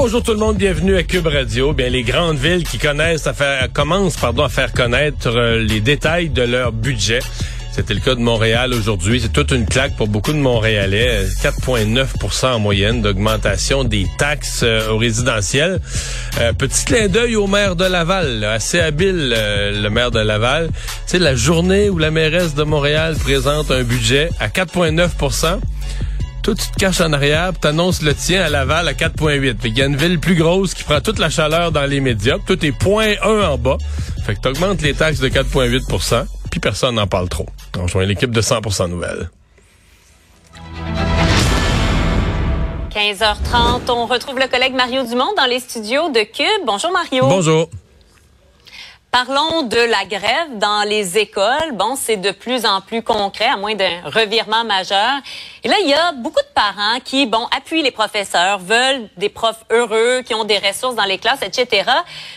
Bonjour tout le monde, bienvenue à Cube Radio. Bien, les grandes villes qui connaissent à faire, commencent pardon, à faire connaître euh, les détails de leur budget. C'était le cas de Montréal aujourd'hui. C'est toute une claque pour beaucoup de Montréalais. 4,9% en moyenne d'augmentation des taxes euh, au résidentiel. Euh, petit clin d'œil au maire de Laval, assez habile le maire de Laval. Sais, la journée où la mairesse de Montréal présente un budget à 4,9 toi, tu te caches en arrière, tu annonces le tien à Laval à 4.8. Fait qu'il y a une ville plus grosse qui prend toute la chaleur dans les médias. Tout est 0.1 en bas. Fait que tu augmentes les taxes de 4.8% puis personne n'en parle trop. On joint l'équipe de 100% nouvelles. 15h30, on retrouve le collègue Mario Dumont dans les studios de Cube. Bonjour Mario. Bonjour. Parlons de la grève dans les écoles. Bon, c'est de plus en plus concret, à moins d'un revirement majeur. Et là, il y a beaucoup de parents qui, bon, appuient les professeurs, veulent des profs heureux, qui ont des ressources dans les classes, etc.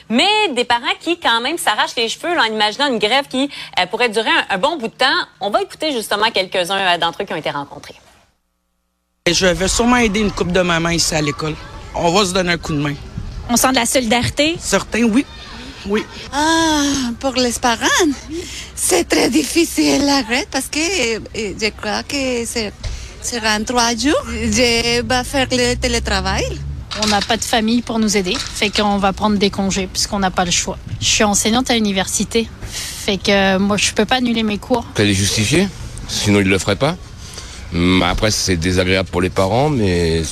Mais des parents qui, quand même, s'arrachent les cheveux en imaginant une grève qui euh, pourrait durer un, bon bout de temps. On va écouter justement quelques-uns euh, d'entre eux qui ont été rencontrés. Je vais sûrement aider une coupe de maman ici à l'école. On va se donner un coup de main. On sent de la solidarité? Certains, oui. Oui. Ah, pour les parents, c'est très difficile la grève parce que je crois que c'est sera en trois jours. Je vais faire le télétravail. On n'a pas de famille pour nous aider, fait qu'on va prendre des congés puisqu'on n'a pas le choix. Je suis enseignante à l'université, fait que moi je peux pas annuler mes cours. Elle est justifiée, sinon il le ferait pas. Hum, après c'est désagréable pour les parents, mais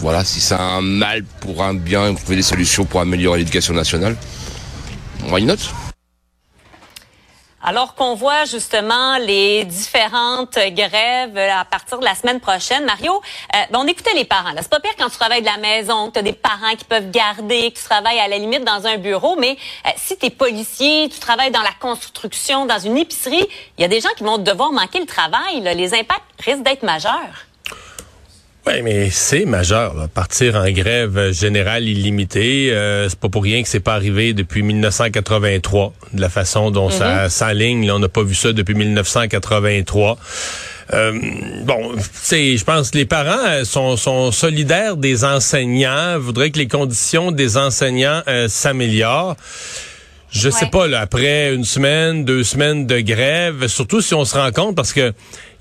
voilà, si c'est un mal pour un bien, vous trouvez des solutions pour améliorer l'éducation nationale. Alors qu'on voit justement les différentes grèves à partir de la semaine prochaine, Mario, euh, ben, on écoutait les parents. C'est pas pire quand tu travailles de la maison, que tu as des parents qui peuvent garder, que tu travailles à la limite dans un bureau, mais euh, si tu es policier, tu travailles dans la construction, dans une épicerie, il y a des gens qui vont devoir manquer le travail. Les impacts risquent d'être majeurs. Oui, mais c'est majeur. Partir en grève générale illimitée, euh, c'est pas pour rien que c'est pas arrivé depuis 1983. De la façon dont ça mhm. s'aligne, on n'a pas vu ça depuis 1983. Euh, bon, c'est, je pense que les parents euh, sont, sont, solidaires des enseignants, voudraient que les conditions des enseignants euh, s'améliorent. Je sais pas, là, après une semaine, deux semaines de grève, surtout si on se rend compte, parce que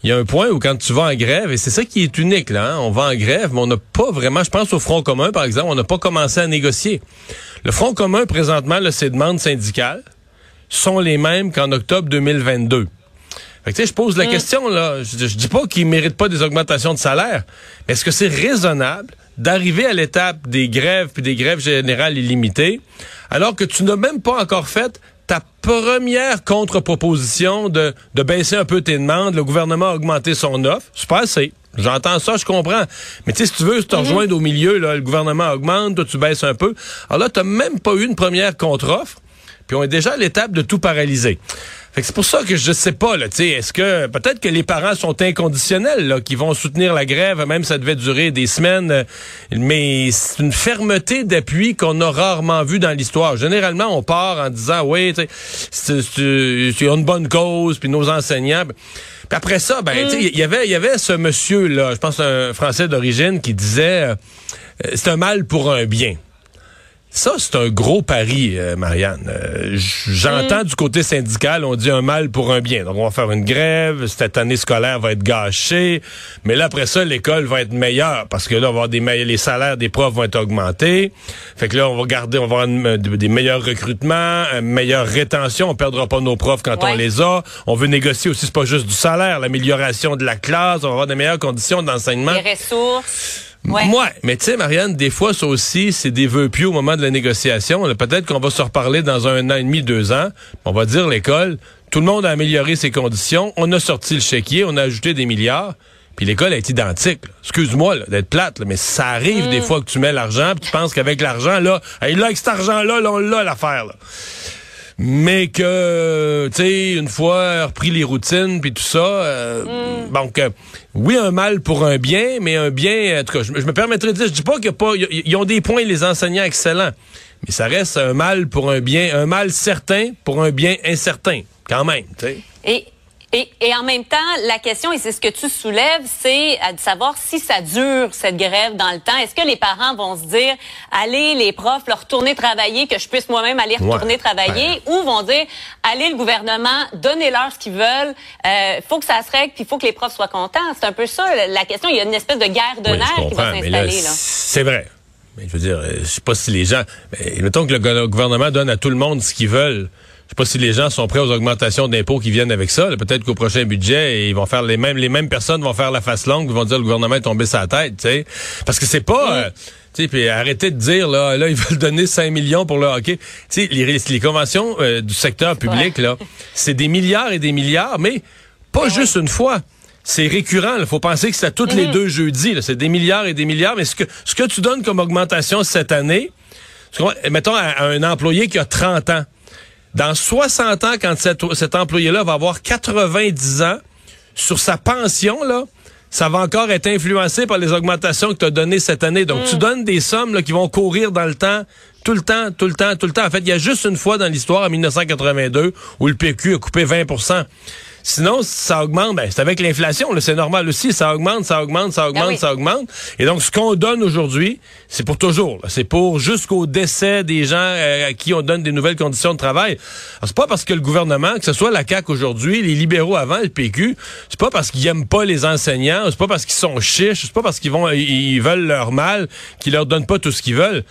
il y a un point où quand tu vas en grève, et c'est ça qui est unique, là, hein, on va en grève, mais on n'a pas vraiment, je pense au Front commun, par exemple, on n'a pas commencé à négocier. Le Front commun, présentement, là, ses demandes syndicales sont les mêmes qu'en octobre 2022. Fait que, je pose la mm. question, là, je, je dis pas qu'ils méritent pas des augmentations de salaire, mais est-ce que c'est raisonnable d'arriver à l'étape des grèves puis des grèves générales illimitées, alors que tu n'as même pas encore fait ta première contre-proposition de, de baisser un peu tes demandes, le gouvernement a augmenté son offre, c'est pas assez. J'entends ça, je comprends. Mais tu sais, si tu veux te mhm. rejoindre au milieu, là, le gouvernement augmente, toi tu baisses un peu. Alors là, tu même pas eu une première contre-offre, puis on est déjà à l'étape de tout paralyser c'est pour ça que je sais pas, là, tu sais, est-ce que peut-être que les parents sont inconditionnels, là, qui vont soutenir la grève, même si ça devait durer des semaines, euh, mais c'est une fermeté d'appui qu'on a rarement vu dans l'histoire. Généralement, on part en disant, oui, tu sais, c'est une bonne cause, puis nos enseignants. Puis après ça, ben, tu sais, il y avait, il y avait ce monsieur là, je pense un Français d'origine, qui disait, euh, c'est un mal pour un bien. Ça, c'est un gros pari, euh, Marianne. Euh, j'entends du côté syndical, on dit un mal pour un bien. Donc, on va faire une grève, cette année scolaire va être gâchée, mais là, après ça, l'école va être meilleure parce que là, on va avoir des les salaires des profs vont être augmentés. Fait que là, on va garder, on va avoir des meilleurs recrutements, une meilleure rétention. On perdra pas nos profs quand on les a. On veut négocier aussi, c'est pas juste du salaire, l'amélioration de la classe, on va avoir des meilleures conditions d'enseignement. Les ressources. Ouais. mais tu sais, Marianne, des fois, ça aussi, c'est des vœux pieux au moment de la négociation. Peut-être qu'on va se reparler dans un an et demi, deux ans. On va dire l'école, tout le monde a amélioré ses conditions. On a sorti le chéquier, on a ajouté des milliards. Puis l'école est identique. Excuse-moi d'être plate, mais ça arrive des mm. fois que tu mets l'argent, puis tu penses qu'avec l'argent, là, là, avec cet argent-là, là, on l'a l'affaire. mais que, tu sais, une fois repris les routines puis tout ça, euh, Mm. donc euh, oui un mal pour un bien, mais un bien, en tout cas, je, me permettrai de dire, je dis pas qu'il y a pas, ils ont des points les enseignants excellents, mais ça reste un mal pour un bien, un mal certain pour un bien incertain, quand même, et, et en même temps, la question, et c'est ce que tu soulèves, c'est à de savoir si ça dure, cette grève, dans le temps. Est-ce que les parents vont se dire, allez, les profs, leur retourner travailler, que je puisse moi-même aller retourner Ouais. travailler, ou vont dire, allez, le gouvernement, donnez-leur ce qu'ils veulent, euh, faut que ça se règle, puis il faut que les profs soient contents. C'est un peu ça, la question. Il y a une espèce de guerre de Oui, je nerfs qui va s'installer. C'est vrai. Mais je veux dire, euh, je sais pas si les gens. Mais mettons que le gouvernement donne à tout le monde ce qu'ils veulent. Je sais pas si les gens sont prêts aux augmentations d'impôts qui viennent avec ça. Peut-être qu'au prochain budget, ils vont faire les mêmes, les mêmes personnes vont faire la face longue, ils vont dire le gouvernement est tombé sa tête, tu sais. Parce que c'est pas, euh, tu sais, puis arrêtez de dire là, là ils veulent donner 5 millions pour le hockey. Tu sais, les, les conventions euh, du secteur public là, c'est des milliards et des milliards, mais pas juste une fois. C'est récurrent. Il faut penser que c'est à tous les deux jeudis. C'est des milliards et des milliards. Mais ce que, ce que tu donnes comme augmentation cette année, mettons à, à un employé qui a 30 ans, dans 60 ans, quand cet, cet employé-là va avoir 90 ans, sur sa pension, là, ça va encore être influencé par les augmentations que tu as données cette année. Donc, tu donnes des sommes là, qui vont courir dans le temps, tout le temps, tout le temps, tout le temps. En fait, il y a juste une fois dans l'histoire, en 1982, où le PQ a coupé 20 Sinon, ça augmente, ben, c'est avec l'inflation, c'est normal aussi. Ça augmente, ça augmente, ça augmente, Ah oui. ça augmente. Et donc, ce qu'on donne aujourd'hui, c'est pour toujours. C'est pour jusqu'au décès des gens euh, à qui on donne des nouvelles conditions de travail. C'est pas parce que le gouvernement, que ce soit la CAQ aujourd'hui, les libéraux avant, le PQ, c'est pas parce qu'ils aiment pas les enseignants, c'est pas parce qu'ils sont chiches, c'est pas parce qu'ils vont, ils veulent leur mal, qu'ils leur donnent pas tout ce qu'ils veulent.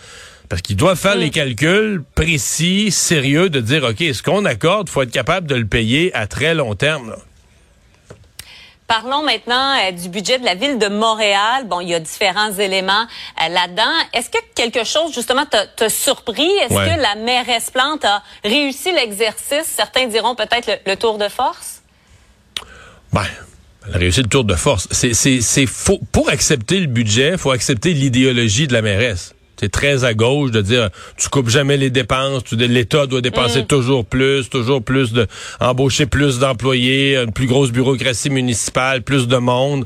Parce qu'ils doivent faire les calculs précis, sérieux, de dire, OK, ce qu'on accorde, faut être capable de le payer à très long terme. là. Parlons maintenant euh, du budget de la ville de Montréal. Bon, il y a différents éléments euh, là-dedans. Est-ce que quelque chose, justement, t'a surpris? Est-ce Ouais. que la mairesse Plante a réussi l'exercice? Certains diront peut-être le, le tour de force? Ben, elle a réussi le tour de force. C'est, c'est, c'est faux. Pour accepter le budget, faut accepter l'idéologie de la mairesse. C'est très à gauche de dire tu coupes jamais les dépenses, tu, l'État doit dépenser toujours plus, toujours plus de embaucher plus d'employés, une plus grosse bureaucratie municipale, plus de monde,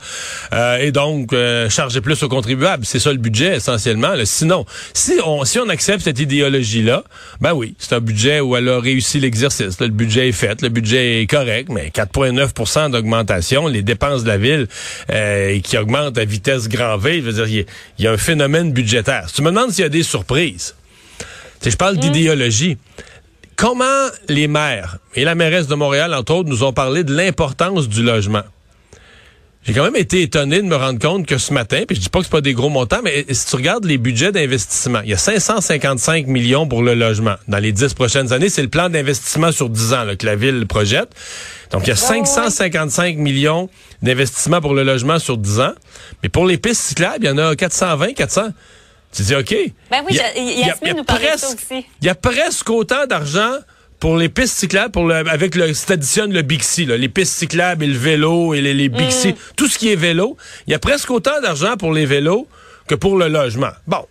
euh, et donc euh, charger plus aux contribuables. C'est ça le budget essentiellement. là. Sinon, si on si on accepte cette idéologie là, ben oui, c'est un budget où elle a réussi l'exercice. Le budget est fait, le budget est correct, mais 4,9% d'augmentation, les dépenses de la ville euh, qui augmentent à vitesse grand V, je veux dire, il y y, a un phénomène budgétaire. Si tu me s'il y a des surprises, je parle d'idéologie. Comment les maires et la mairesse de Montréal, entre autres, nous ont parlé de l'importance du logement? J'ai quand même été étonné de me rendre compte que ce matin, puis je dis pas que c'est pas des gros montants, mais si tu regardes les budgets d'investissement, il y a 555 millions pour le logement. Dans les 10 prochaines années, c'est le plan d'investissement sur 10 ans là, que la ville projette. Donc, il y a 555 millions d'investissements pour le logement sur 10 ans. Mais pour les pistes cyclables, il y en a 420, 400. Tu dis, OK. Ben oui, Il y a- y a- y a presque-. Il y a presque autant d'argent pour les pistes cyclables, pour le, avec le, si le Bixi, là, les pistes cyclables et le vélo et les, les Bixi, tout ce qui est vélo, il y a presque autant d'argent pour les vélos que pour le logement. Bon.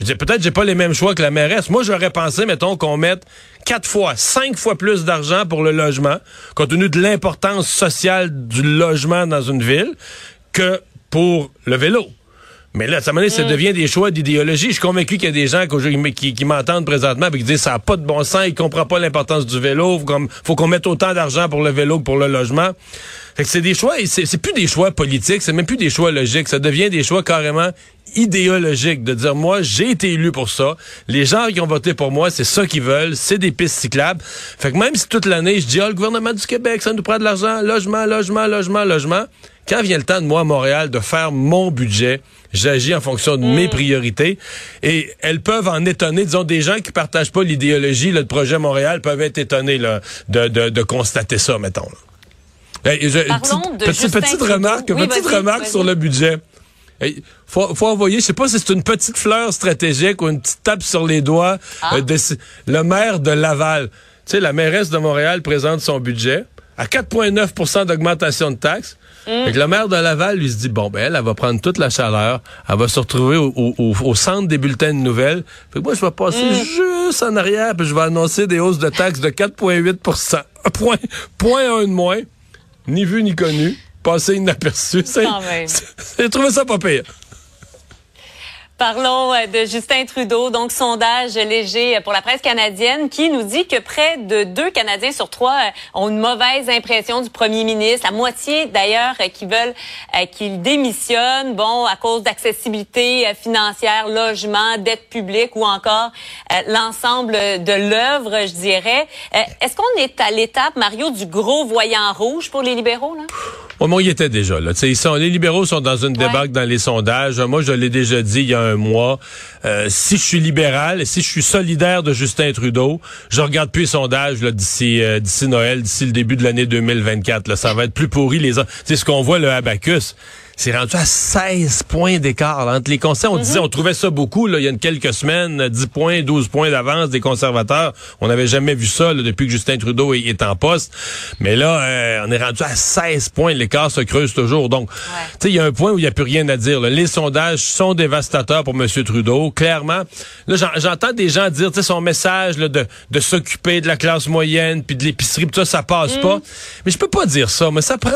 Je dis, peut-être j'ai pas les mêmes choix que la mairesse. Moi, j'aurais pensé, mettons, qu'on mette quatre fois, cinq fois plus d'argent pour le logement, compte tenu de l'importance sociale du logement dans une ville, que pour le vélo. Mais là, à un moment donné, ça devient des choix d'idéologie. Je suis convaincu qu'il y a des gens qui, qui, qui m'entendent présentement et qui disent ça n'a pas de bon sens, ils comprennent pas l'importance du vélo, faut qu'on faut qu'on mette autant d'argent pour le vélo que pour le logement. Fait que c'est des choix, c'est plus des choix politiques, c'est même plus des choix logiques, ça devient des choix carrément idéologiques de dire moi j'ai été élu pour ça, les gens qui ont voté pour moi c'est ça qu'ils veulent, c'est des pistes cyclables. Fait que même si toute l'année je dis ah le gouvernement du Québec ça nous prend de l'argent, logement, logement, logement, logement, quand vient le temps de moi à Montréal de faire mon budget, j'agis en fonction de mes priorités et elles peuvent en étonner, disons des gens qui partagent pas l'idéologie là, de projet Montréal peuvent être étonnés là, de, de, de constater ça mettons. là. Hey, je- Parlons petite- de petite, remarque, Oui, petite vas-y, remarque vas-y. sur le budget. Hey, faut, faut envoyer, je sais pas si c'est une petite fleur stratégique ou une petite tape sur les doigts. Ah. euh, de- le maire de Laval, tu sais, la mairesse de Montréal présente son budget à 4,9% d'augmentation de taxes. Fait que le maire de Laval lui se dit bon ben elle, elle va prendre toute la chaleur, elle va se retrouver au, au- au- au centre des bulletins de nouvelles. Fait que moi je vais passer juste en arrière puis je vais annoncer des hausses de taxes de 4,8 Un point point un de moins, ni vu ni connu, passé inaperçu. C'est- trouvé ça pas pire. Parlons euh, de Justin Trudeau, donc sondage léger pour la presse canadienne qui nous dit que près de deux Canadiens sur trois euh, ont une mauvaise impression du premier ministre. La moitié d'ailleurs euh, qui veulent qu'il démissionne, bon, à cause d'accessibilité financière, logement, dette publique ou encore l'ensemble de l'œuvre, je dirais. Est-ce qu'on est à l'étape, Mario, du gros voyant rouge pour les libéraux? Là? Au moins, il était déjà là. Ils sont, les libéraux sont dans une débâcle dans les sondages. Moi, je l'ai déjà dit il y a un Euh, si je suis libéral, si je suis solidaire de Justin Trudeau, je regarde plus les sondages d'ici euh, Noël, d'ici le début de l'année 2024. Là, ça va être plus pourri les. Tu sais ce qu'on voit le Abacus. C'est rendu à 16 points d'écart entre les conservateurs. On disait, on trouvait ça beaucoup là, il y a une quelques semaines, 10 points, 12 points d'avance des conservateurs. On n'avait jamais vu ça là, depuis que Justin Trudeau est, est en poste. Mais là, euh, on est rendu à 16 points. L'écart se creuse toujours. Donc, tu sais, il y a un point où il n'y a plus rien à dire. là. Les sondages sont dévastateurs pour M. Trudeau. Clairement, là, j'en- j'entends des gens dire, tu sais, son message là, de, de s'occuper de la classe moyenne, puis de l'épicerie, puis ça, ça passe pas. Mais je peux pas dire ça. Mais ça prend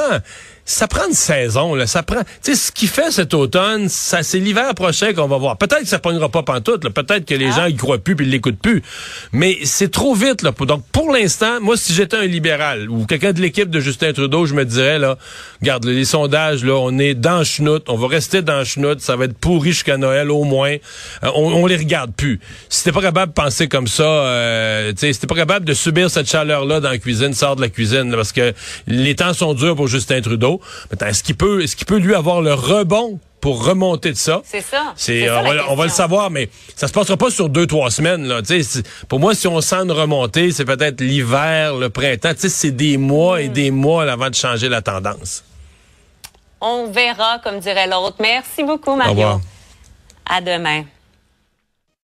ça prend une saison, là. Ça prend. Tu sais, ce qu'il fait cet automne, ça, c'est l'hiver prochain qu'on va voir. Peut-être que ça pognera pas pantoute, là. Peut-être que les gens y croient plus puis ils l'écoutent plus. Mais c'est trop vite, là. Donc, pour l'instant, moi, si j'étais un libéral ou quelqu'un de l'équipe de Justin Trudeau, je me dirais, là, regarde, les sondages, là, on est dans chenoute. On va rester dans chenoute. Ça va être pourri jusqu'à Noël, au moins. Euh, on, on les regarde plus. Si t'es pas capable de penser comme ça, euh, tu sais, si t'es pas capable de subir cette chaleur-là dans la cuisine, sors de la cuisine, là, parce que les temps sont durs pour Justin Trudeau. Maintenant, est-ce qu'il peut, est-ce qu'il peut lui avoir le rebond pour remonter de ça? C'est ça. C'est, ça, on, va, on va le savoir, mais ça se passera pas sur deux, trois semaines. Là. Pour moi, si on sent une remontée, c'est peut-être l'hiver, le printemps. C'est des mois Hmm. et des mois avant de changer la tendance. On verra, comme dirait l'autre. Merci beaucoup, Au Mario. revoir. À demain.